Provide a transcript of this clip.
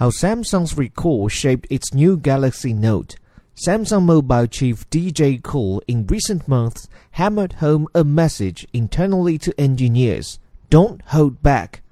how Samsung's recall shaped its new Galaxy Note. Samsung Mobile chief DJ Koh in recent months hammered home a message internally to engineers don't hold back.